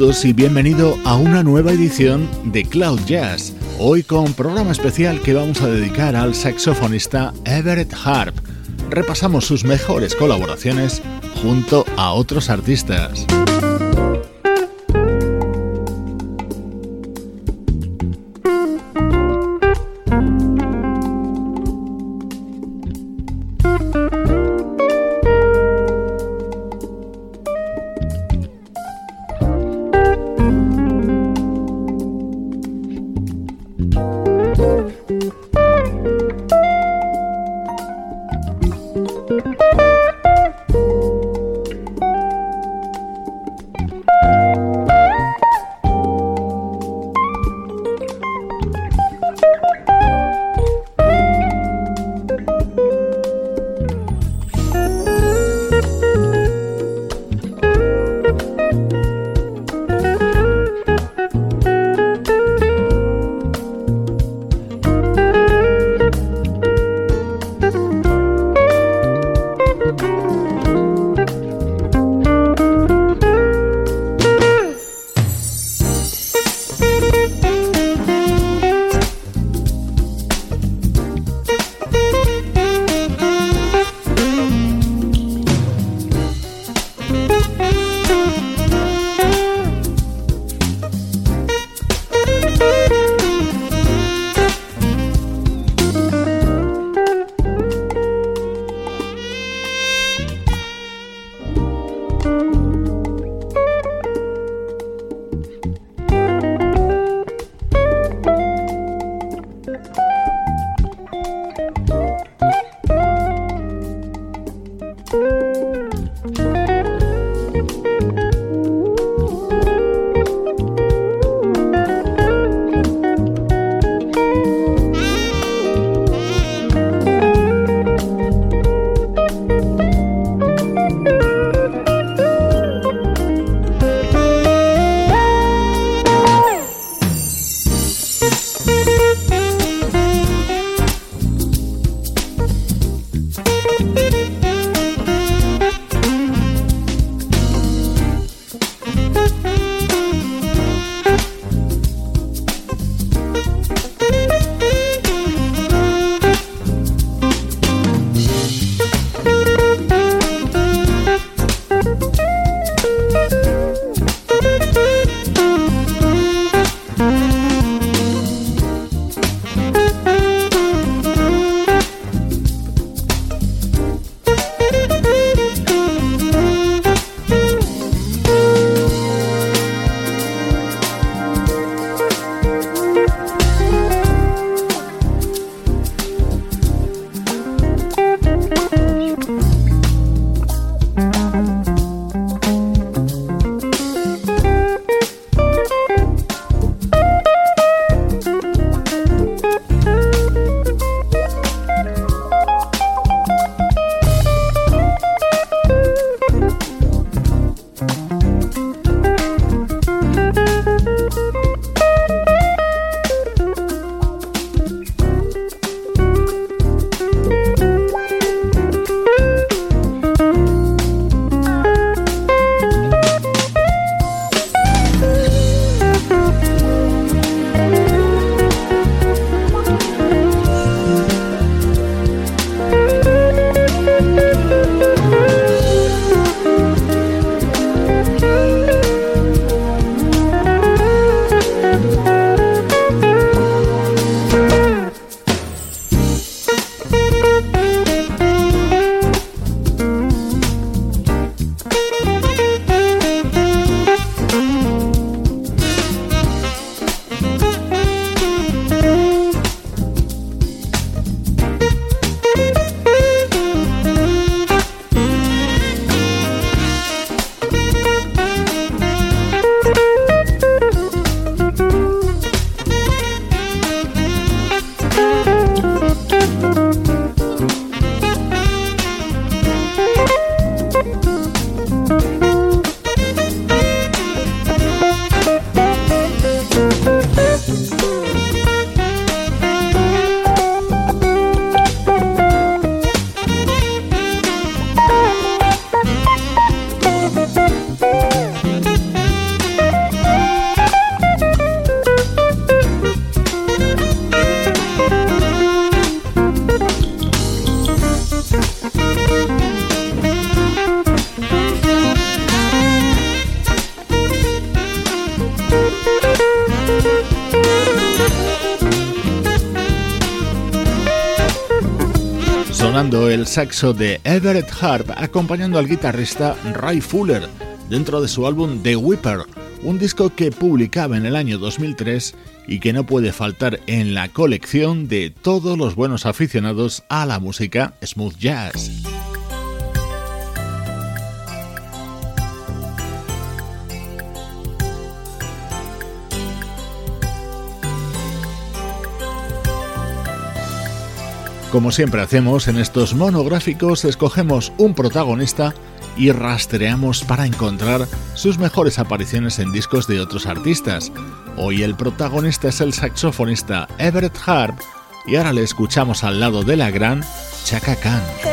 Y bienvenido a una nueva edición de Cloud Jazz. Hoy con programa especial que vamos a dedicar al saxofonista Everett Harp. Repasamos sus mejores colaboraciones junto a otros artistas. Saxo de Everett Harp acompañando al guitarrista Ray Fuller dentro de su álbum The Whipper, un disco que publicaba en el año 2003 y que no puede faltar en la colección de todos los buenos aficionados a la música smooth jazz. Como siempre hacemos en estos monográficos, escogemos un protagonista y rastreamos para encontrar sus mejores apariciones en discos de otros artistas. Hoy el protagonista es el saxofonista Everett Harp y ahora le escuchamos al lado de la gran Chaka Khan.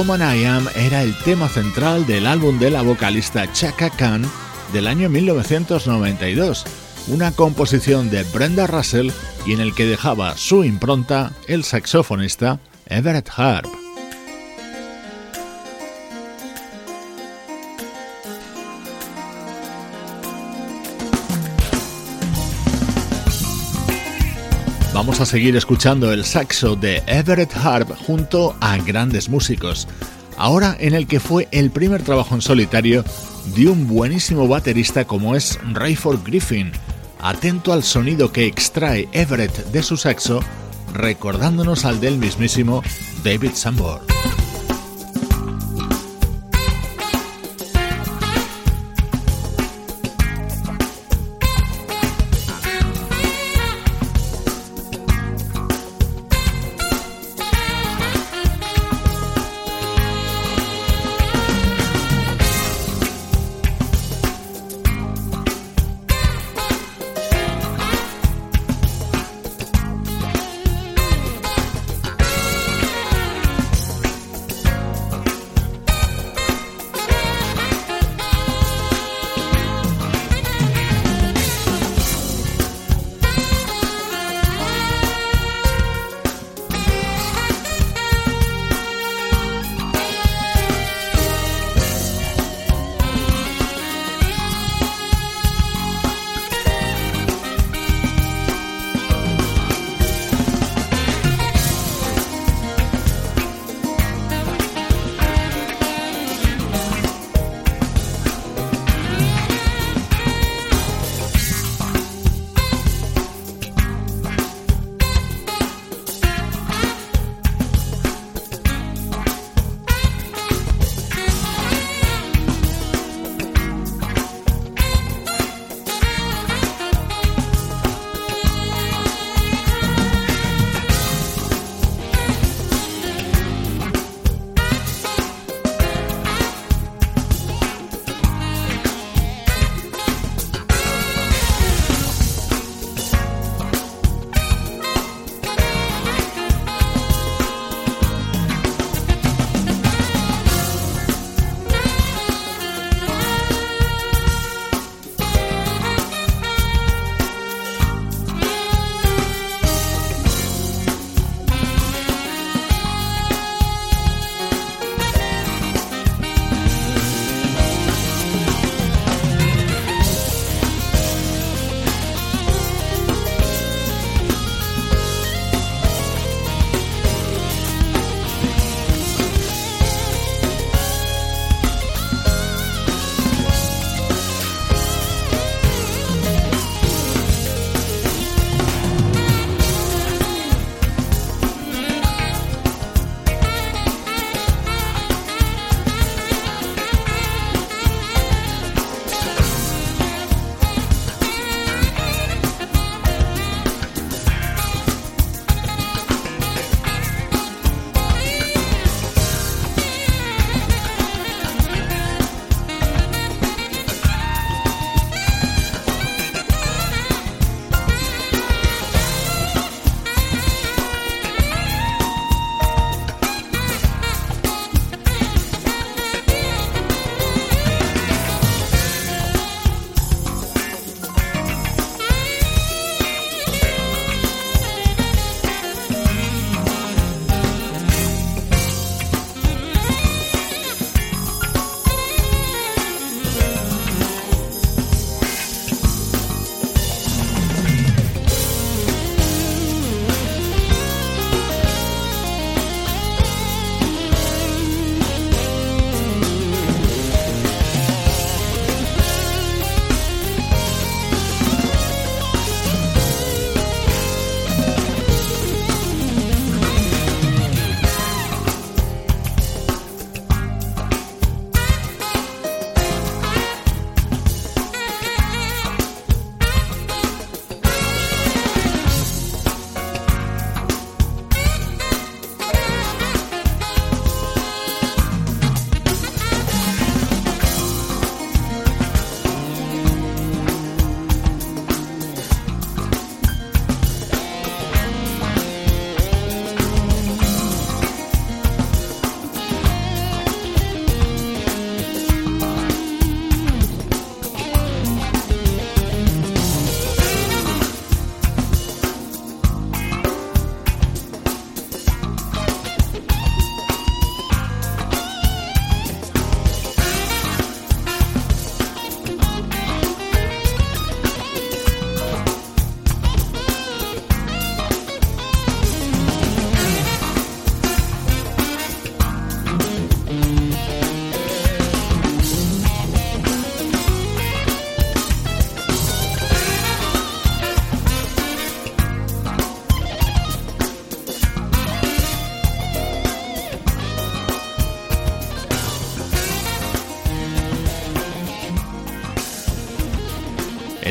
Woman I Am era el tema central del álbum de la vocalista Chaka Khan del año 1992, una composición de Brenda Russell y en el que dejaba su impronta el saxofonista Everett Harp. Vamos a seguir escuchando el saxo de Everett Harp junto a grandes músicos, ahora en el que fue el primer trabajo en solitario de un buenísimo baterista como es Rayford Griffin, atento al sonido que extrae Everett de su saxo, recordándonos al del mismísimo David Sambor.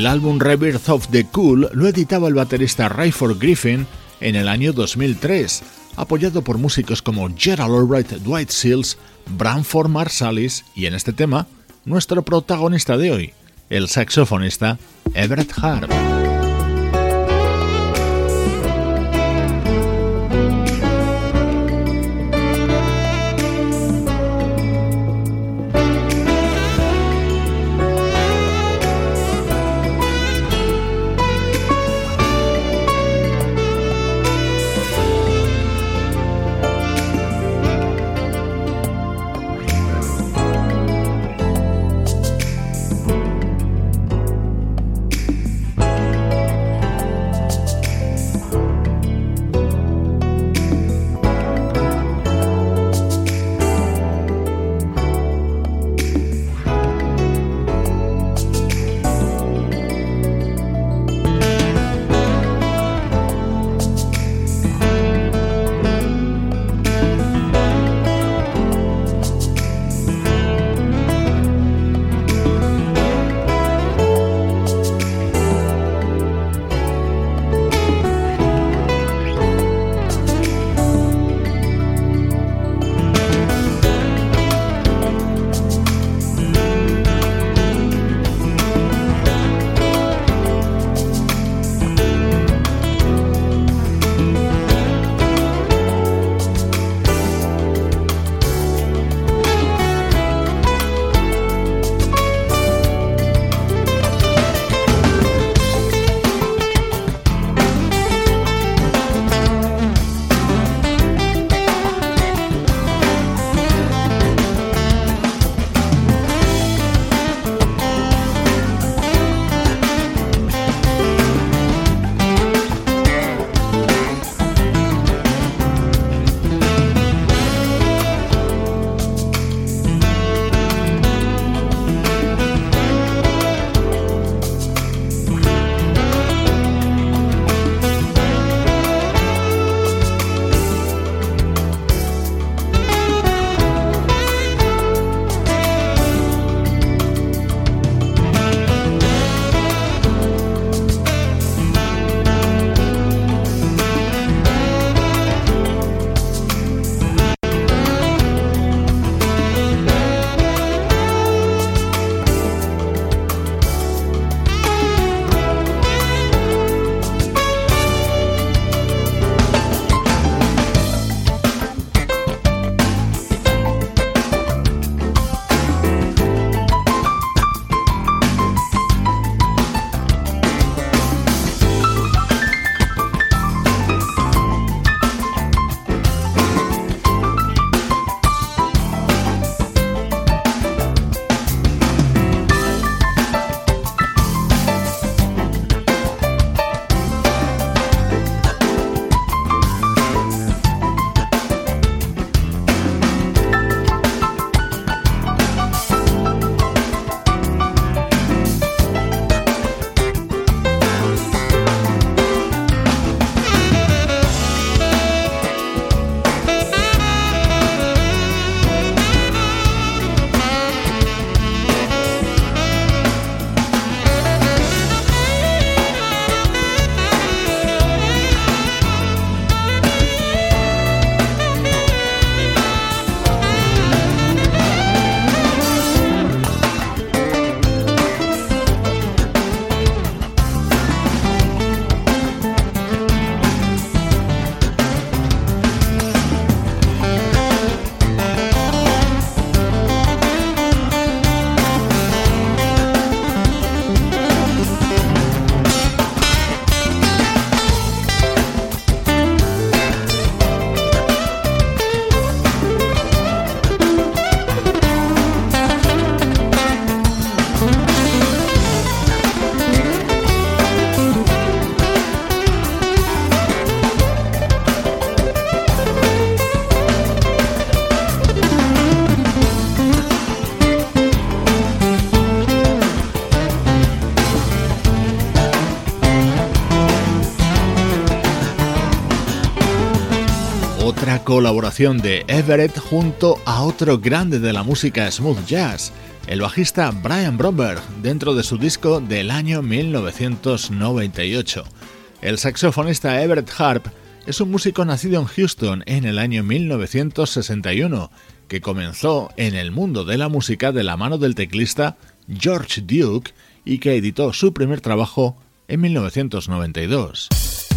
Álbum Rebirth of the Cool lo editaba el baterista Rayford Griffin en el año 2003, apoyado por músicos como Gerald Albright, Dwight Seals, Branford Marsalis y en este tema, nuestro protagonista de hoy, el saxofonista Everett Hart. Colaboración de Everett junto a otro grande de la música smooth jazz, el bajista Brian Bromberg dentro de su disco del año 1998. El saxofonista Everett Harp es un músico nacido en Houston en el año 1961, que comenzó en el mundo de la música de la mano del teclista George Duke y que editó su primer trabajo en 1992.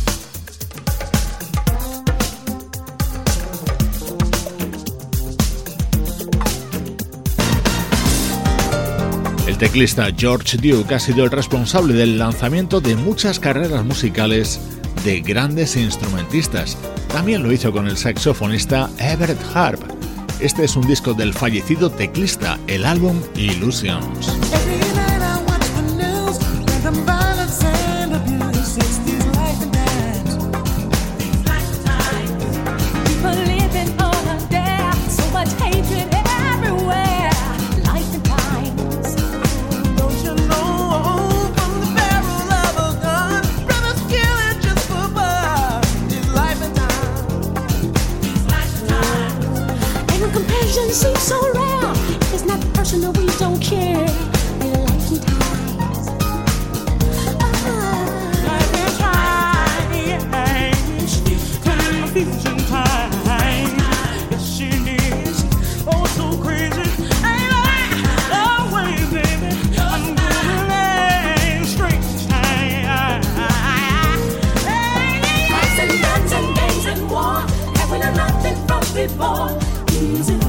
Teclista George Duke ha sido el responsable del lanzamiento de muchas carreras musicales de grandes instrumentistas. También lo hizo con el saxofonista Everett Harp. Este es un disco del fallecido teclista, el álbum Illusions. before. Easy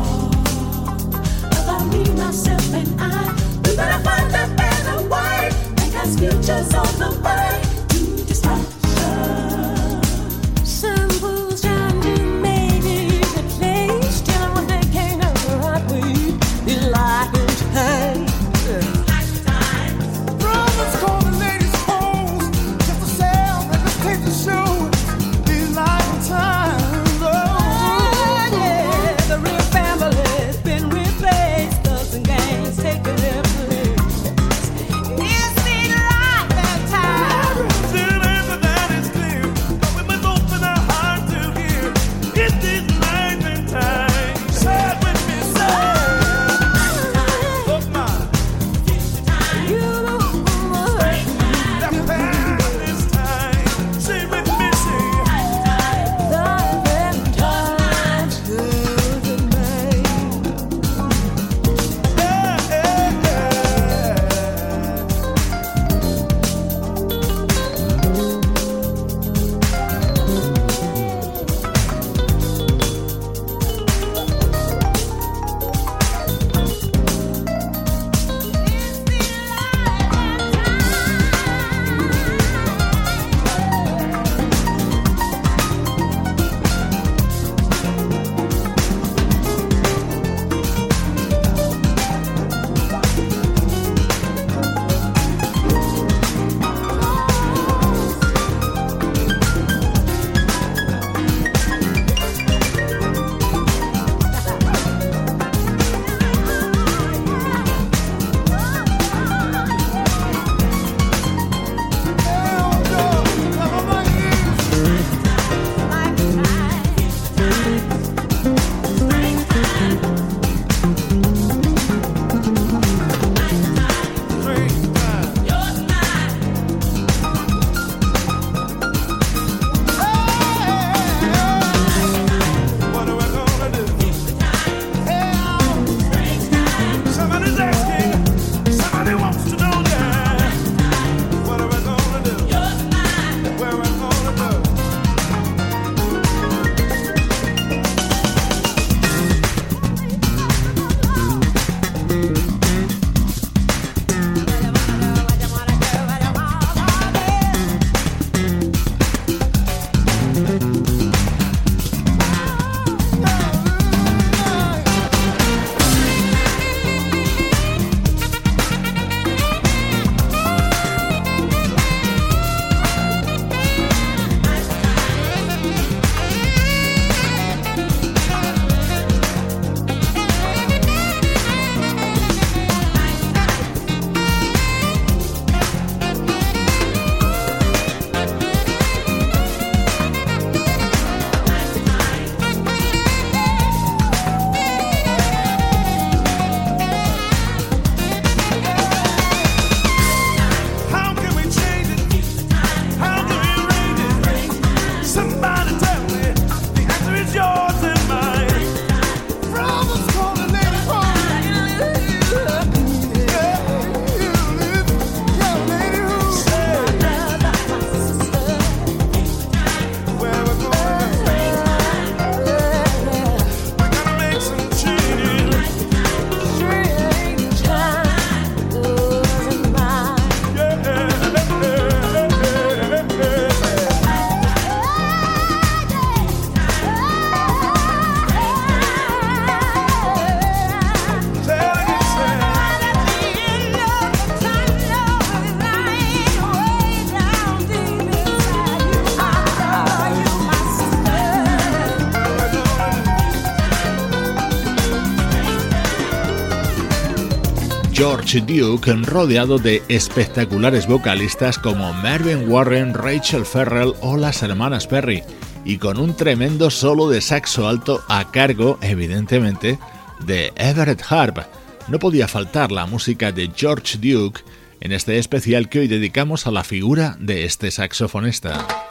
Duke rodeado de espectaculares vocalistas como Mervyn Warren, Rachel Ferrell o las hermanas Perry, y con un tremendo solo de saxo alto a cargo, evidentemente, de Everett Harp. No podía faltar la música de George Duke en este especial que hoy dedicamos a la figura de este saxofonista.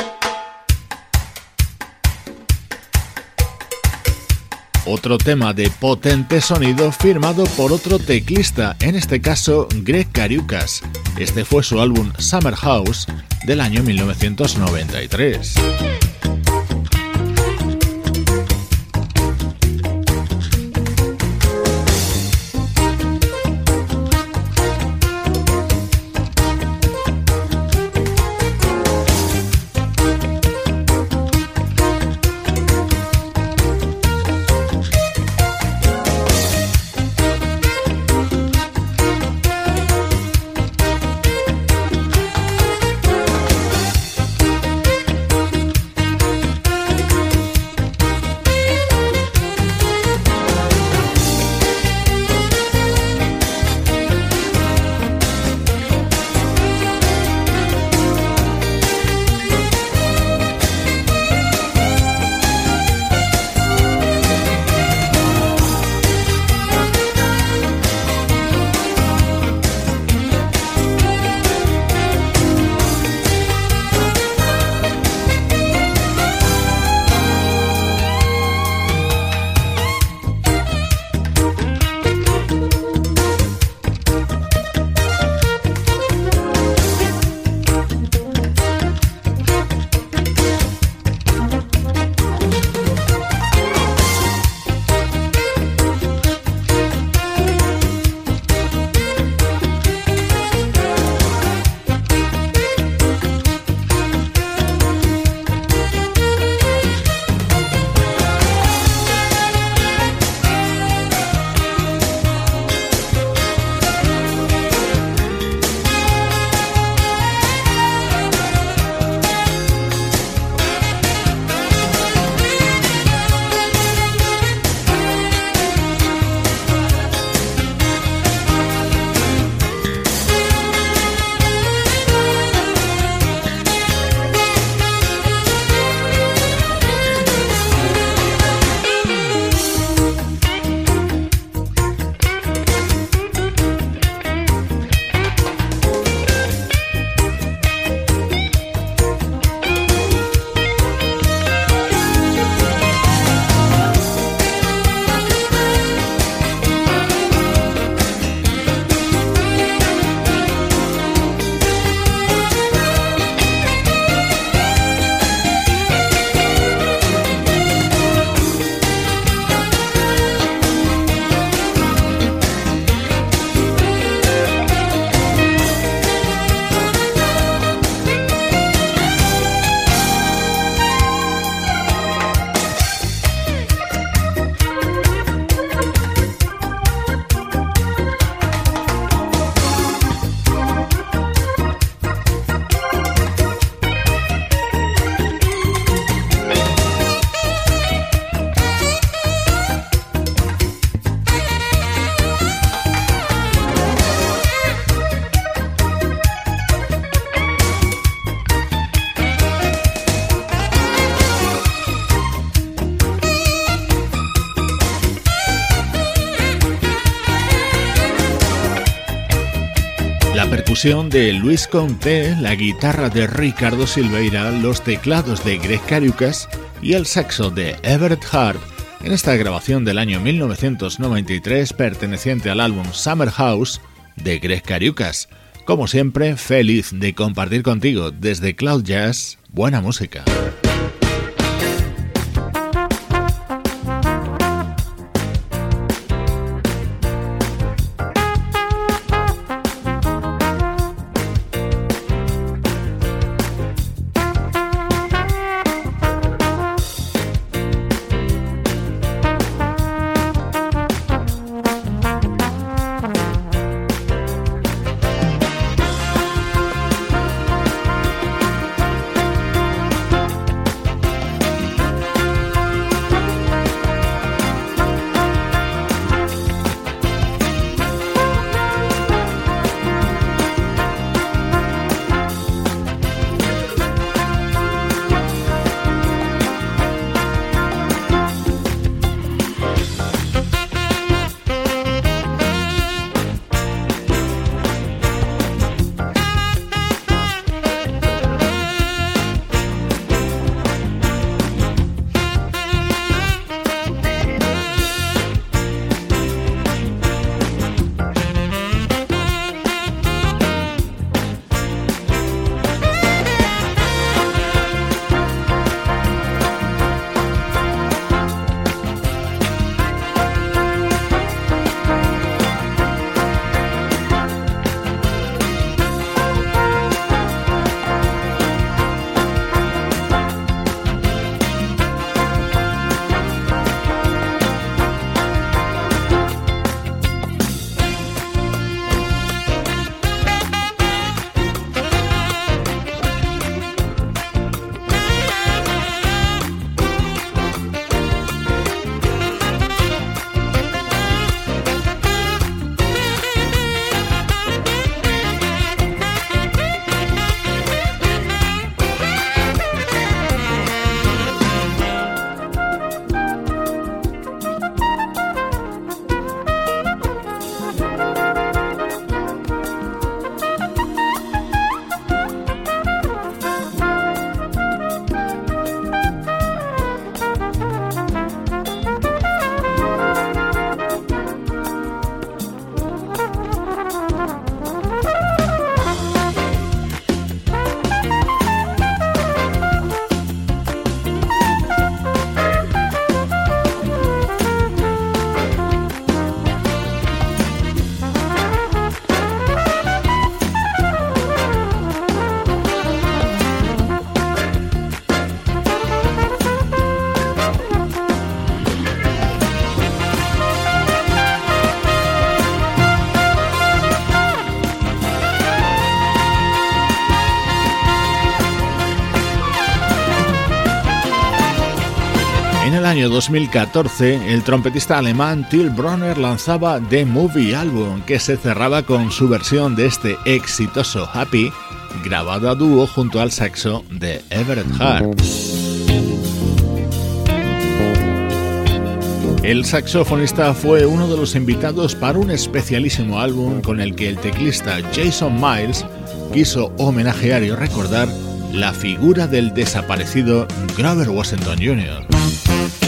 Otro tema de potente sonido firmado por otro teclista, en este caso Greg Cariucas. Este fue su álbum Summer House del año 1993. De Luis Conté, la guitarra de Ricardo Silveira, los teclados de Greg Cariucas y el saxo de Everett Harp en esta grabación del año 1993 perteneciente al álbum Summer House de Greg Cariucas. Como siempre, feliz de compartir contigo desde Cloud Jazz buena música. 2014, el trompetista alemán Till Bronner lanzaba The Movie Album, que se cerraba con su versión de este exitoso Happy, grabado a dúo junto al saxo de Everett Hart. El saxofonista fue uno de los invitados para un especialísimo álbum con el que el teclista Jason Miles quiso homenajear y recordar la figura del desaparecido Grover Washington Jr.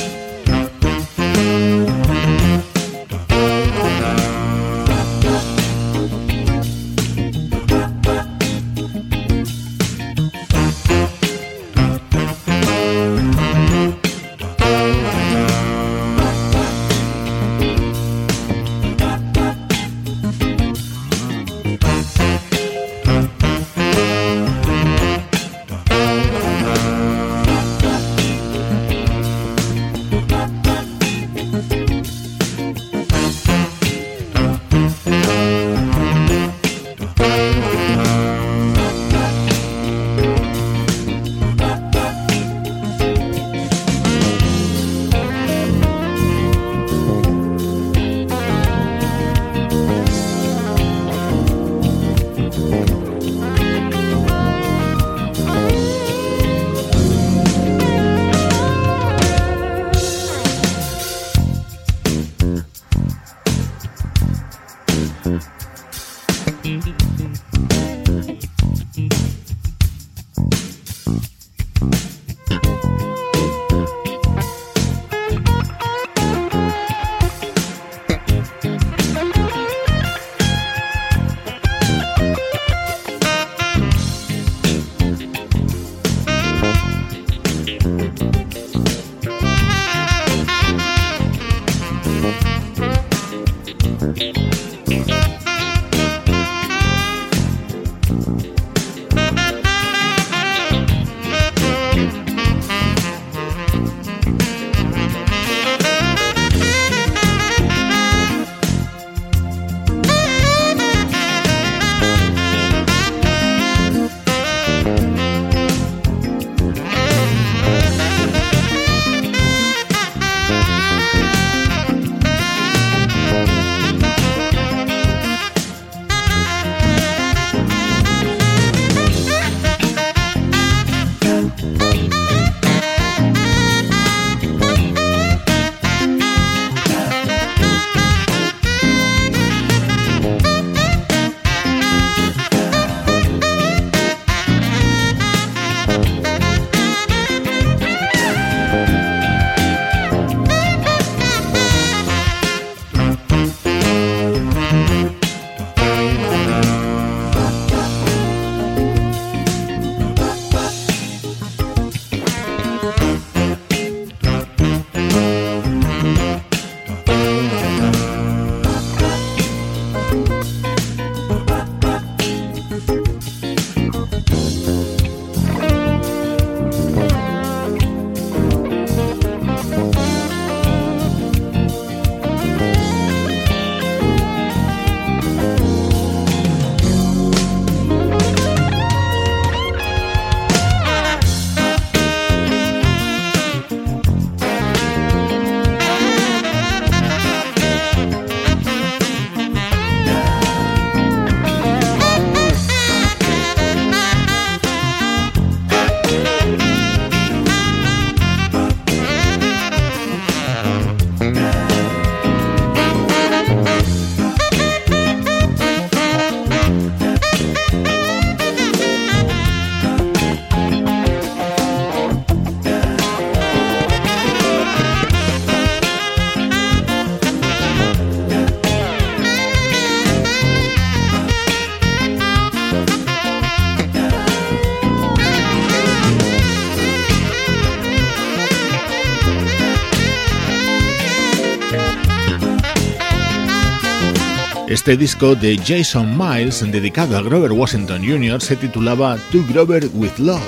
Este disco de Jason Miles, dedicado a Grover Washington Jr., se titulaba To Grover with Love.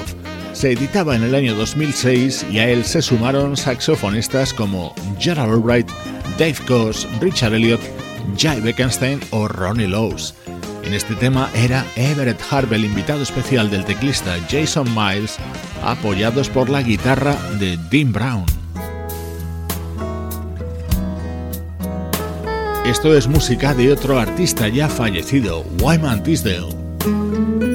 Se editaba en el año 2006 y a él se sumaron saxofonistas como Gerald Albright, Dave Coase, Richard Elliott, Jay Beckenstein o Ronnie Lowes. En este tema era Everett Harp el invitado especial del teclista Jason Miles, apoyados por la guitarra de Dean Brown. Esto es música de otro artista ya fallecido, Wyman Tisdale.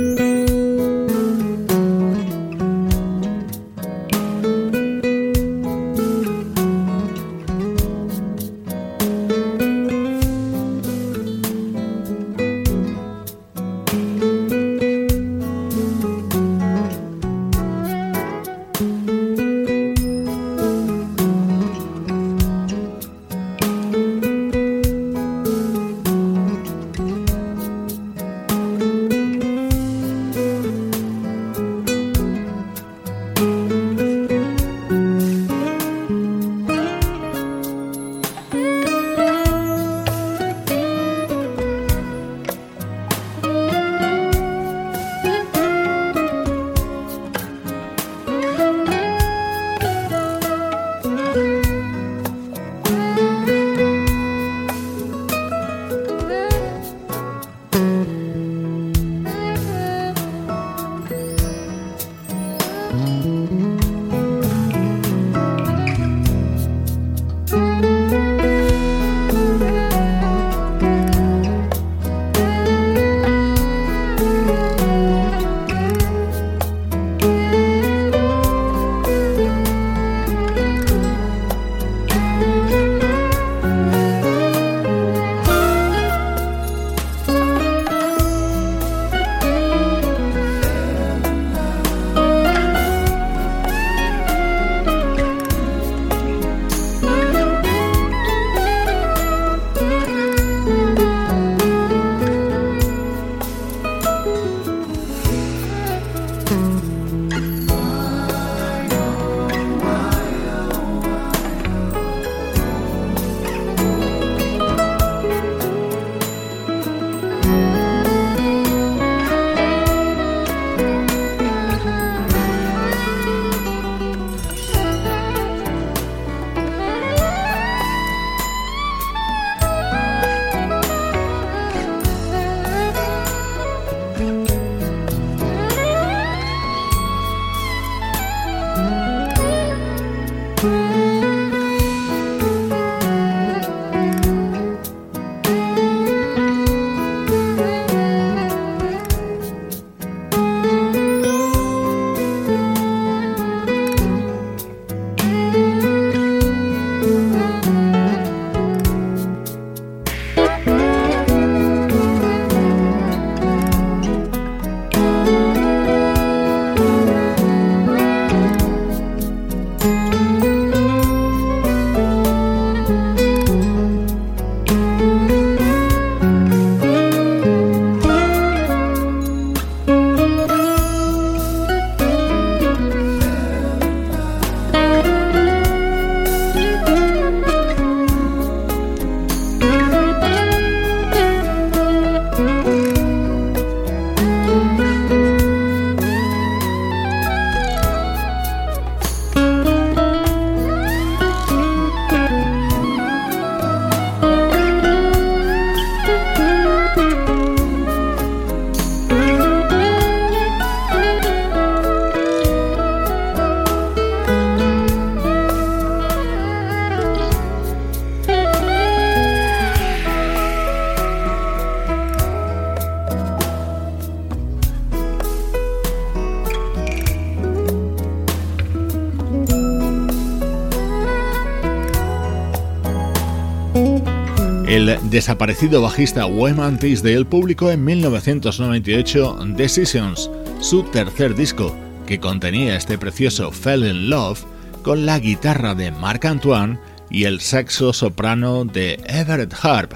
Desaparecido bajista Wyman Tisdale publicó en 1998 Decisions, su tercer disco, que contenía este precioso Fell in Love con la guitarra de Marc Antoine y el saxo soprano de Everett Harp.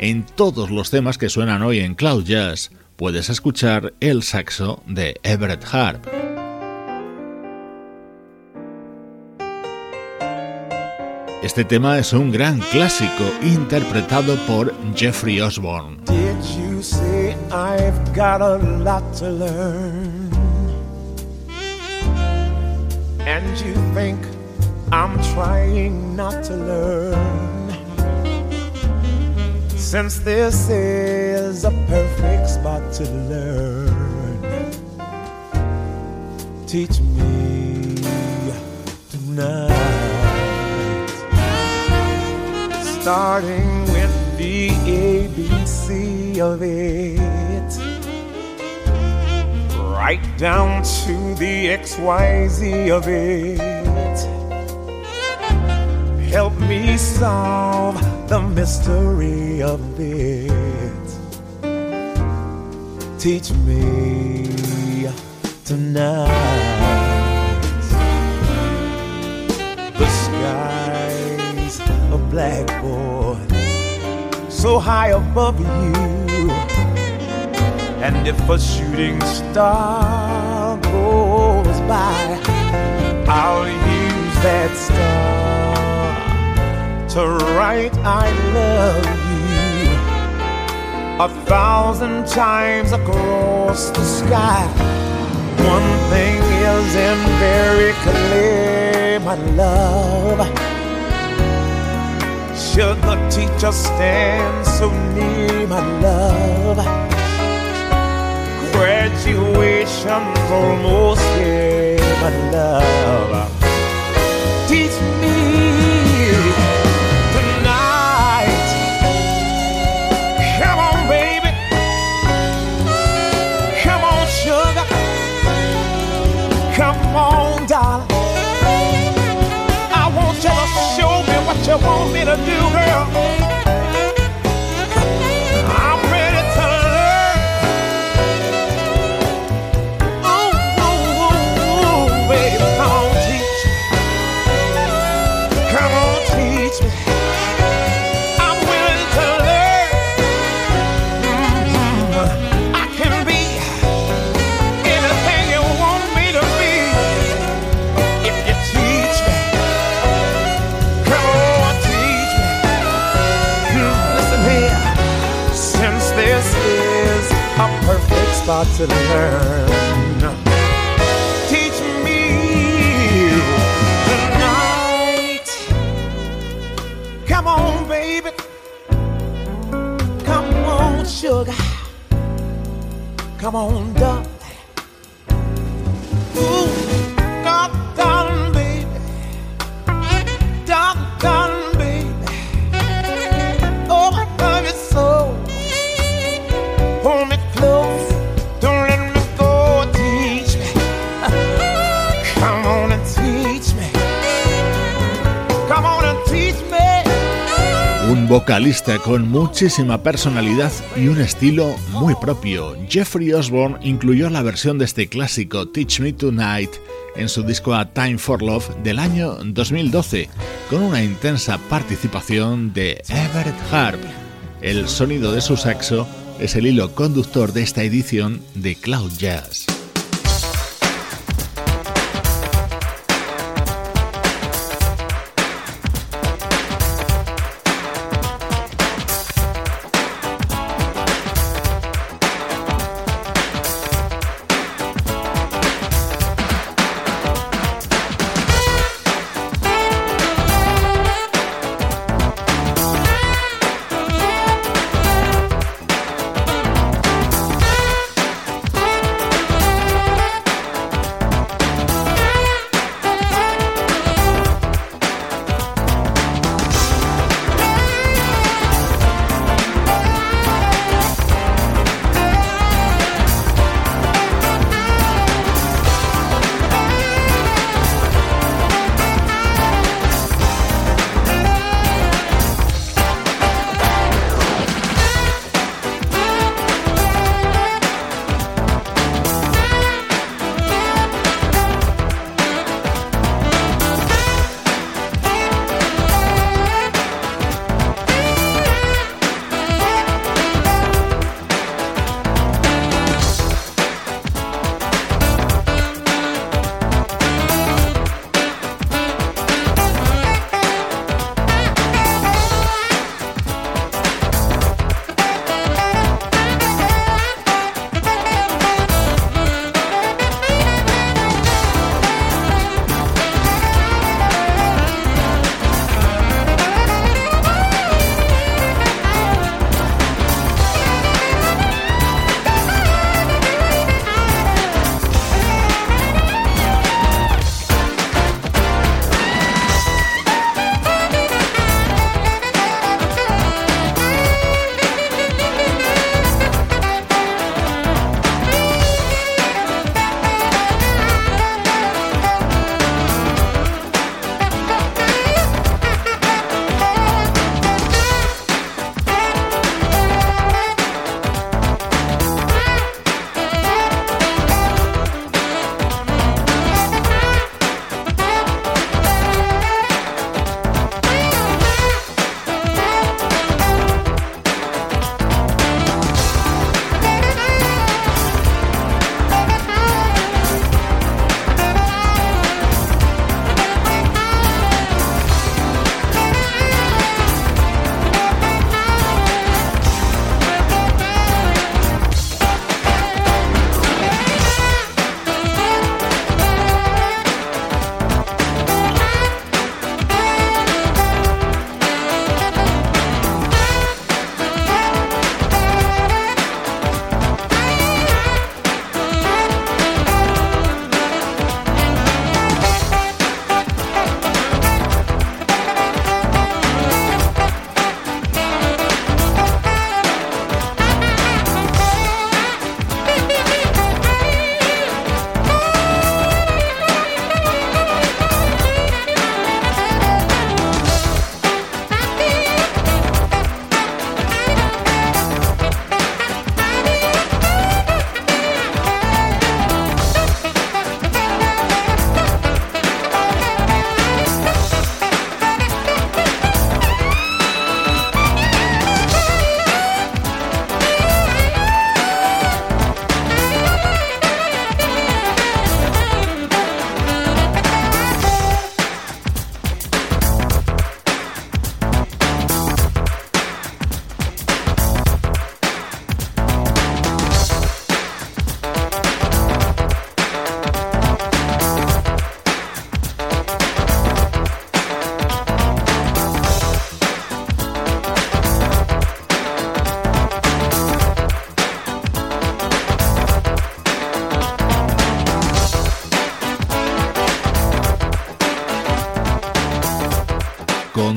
En todos los temas que suenan hoy en Cloud Jazz puedes escuchar el saxo de Everett Harp. Este tema es un gran clásico interpretado por Jeffrey Osborne. Did you say I've got a lot to learn? And you think I'm trying not to learn? Since this is a perfect spot to learn, teach me tonight starting with the ABC of it, right down to the XYZ of it. Help me solve the mystery of it. Teach me tonight. Blackboard so high above you. And if a shooting star goes by, I'll use that star to write I love you a thousand times across the sky. One thing is in very clear, my love. Should the teacher stand so near, my love? Graduation's almost here, my love. Teach you want me to do, girl. Vocalista con muchísima personalidad y un estilo muy propio. Jeffrey Osborne incluyó la versión de este clásico Teach Me Tonight en su disco A Time for Love del año 2012, con una intensa participación de Everett Harp. El sonido de su saxo es el hilo conductor de esta edición de Cloud Jazz.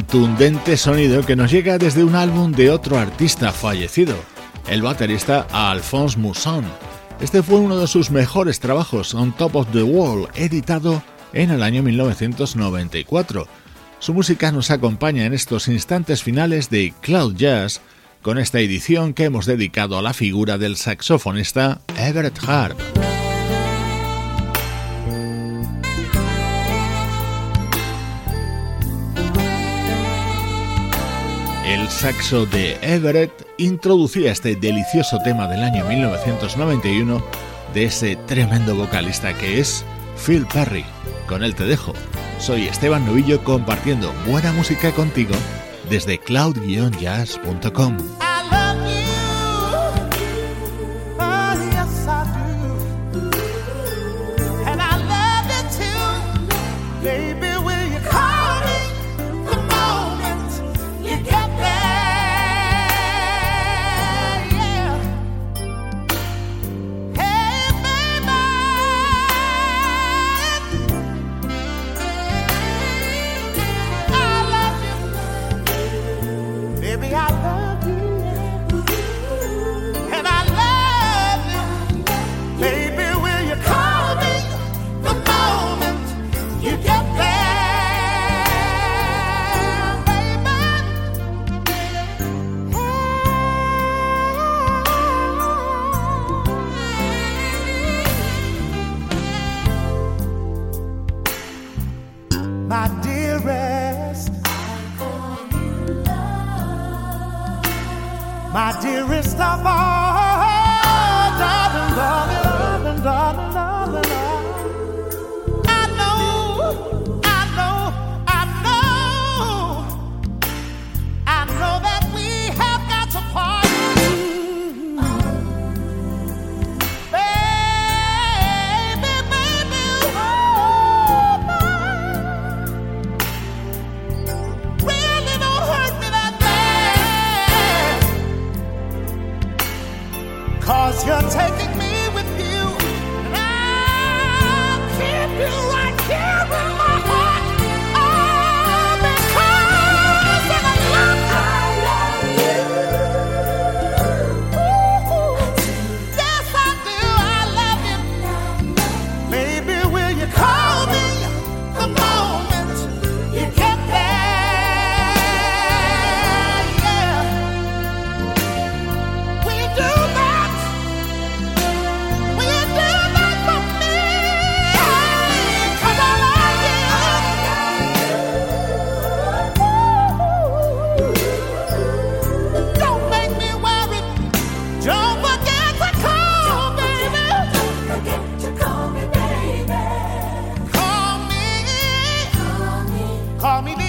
Contundente sonido que nos llega desde un álbum de otro artista fallecido, el baterista Alphonse Mousson. Este fue uno de sus mejores trabajos, On Top of the Wall, editado en el año 1994. Su música nos acompaña en estos instantes finales de Cloud Jazz con esta edición que hemos dedicado a la figura del saxofonista Everett Harp. El saxo de Everett introducía este delicioso tema del año 1991 de ese tremendo vocalista que es Phil Perry. Con él te dejo. Soy Esteban Novillo compartiendo buena música contigo desde cloud-jazz.com. Call me the